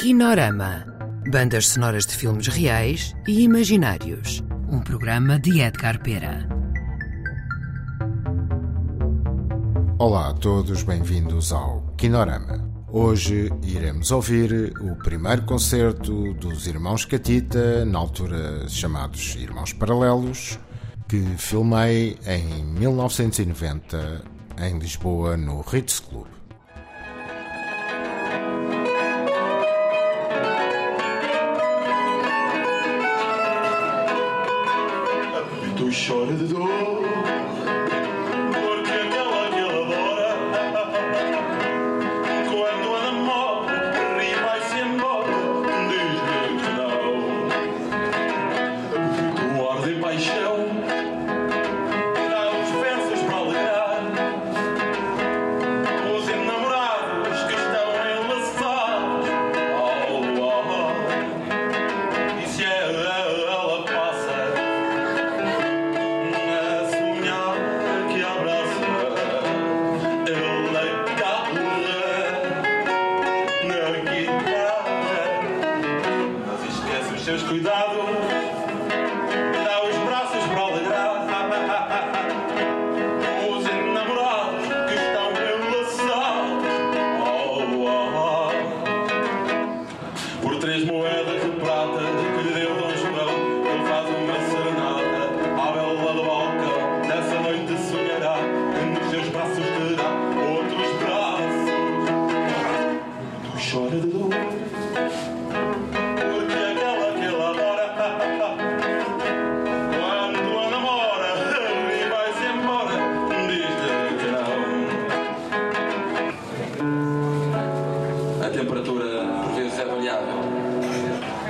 Kinorama. Bandas sonoras de filmes reais e imaginários. Um programa de Edgar Pera. Olá a todos, bem-vindos ao Kinorama. Hoje iremos ouvir o primeiro concerto dos Irmãos Catita, na altura chamados Irmãos Paralelos, que filmei em 1990 em Lisboa, no Ritz Club. Tu chora de dor cuidados dá os braços para alegrar os enamorados que estão enlaçados ao ar por três moedas de prata que lhe deu Dom João, ele faz uma serenata à bela do balcão. Nessa noite sonhará que nos seus braços terá outros braços. Chora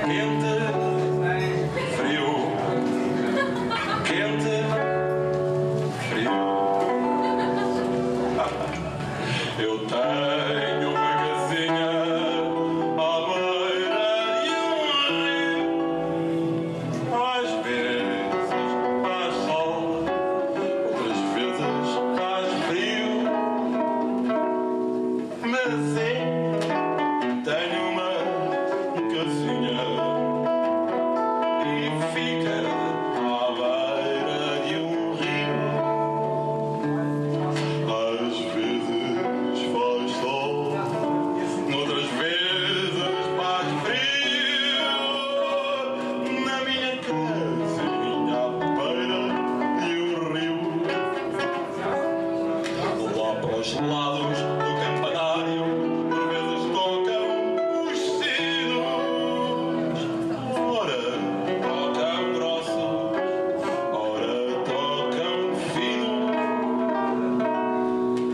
Quente, frio, quente, frio. Eu tenho os lados do campanário, por vezes tocam os sinos. Ora tocam grosso, ora tocam fino.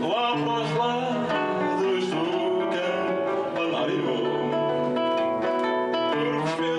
Lá para os lados do campanário, por vezes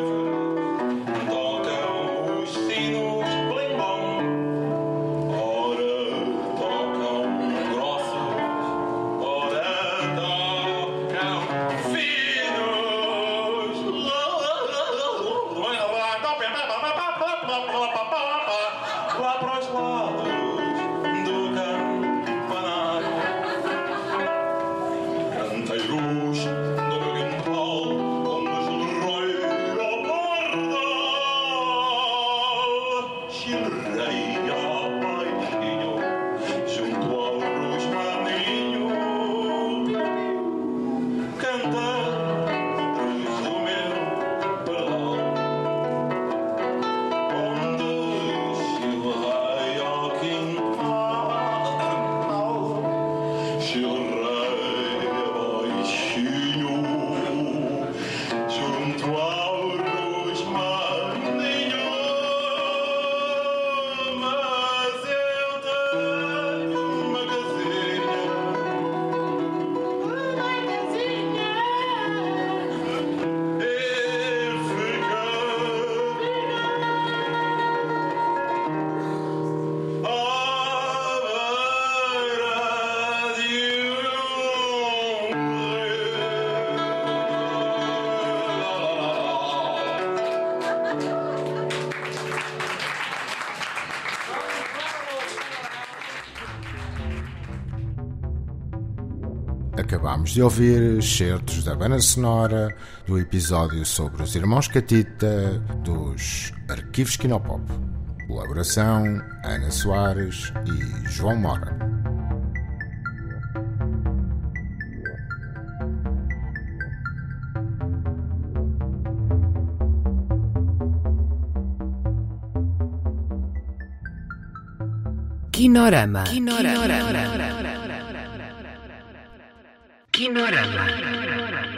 Acabámos de ouvir certos da banda sonora do episódio sobre os irmãos Catita dos Arquivos Kinopop. Colaboração Ana Soares e João Mora. Kinorama. Kinorama. Kinorama. Kino Aranda.